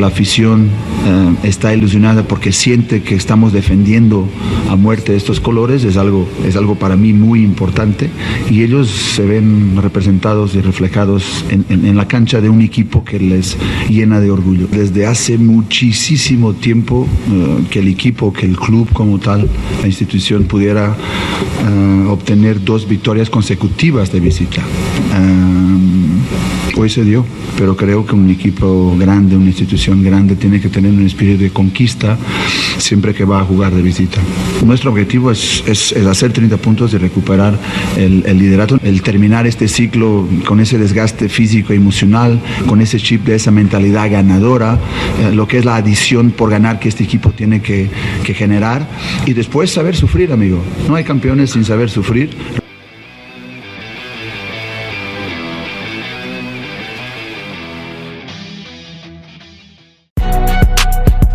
La afición eh, está ilusionada porque siente que estamos defendiendo a muerte estos colores, es algo, es algo para mí muy importante y ellos se ven representados y reflejados en, en- en la cancha de un equipo que les llena de orgullo. Desde hace muchísimo tiempo eh, que el equipo, que el club como tal, la institución pudiera eh, obtener dos victorias consecutivas de visita. Eh, hoy se dio, pero creo que un equipo grande, una institución grande, tiene que tener un espíritu de conquista siempre que va a jugar de visita. Nuestro objetivo es, es- hacer 30 puntos y recuperar el, el liderato, el terminar este ciclo con ese desgaste físico, emocional, con ese chip de esa mentalidad ganadora, eh, lo que es la adición por ganar que este equipo tiene que, que generar y después saber sufrir, amigo. No hay campeones sin saber sufrir.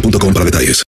boostmobile.com para detalles.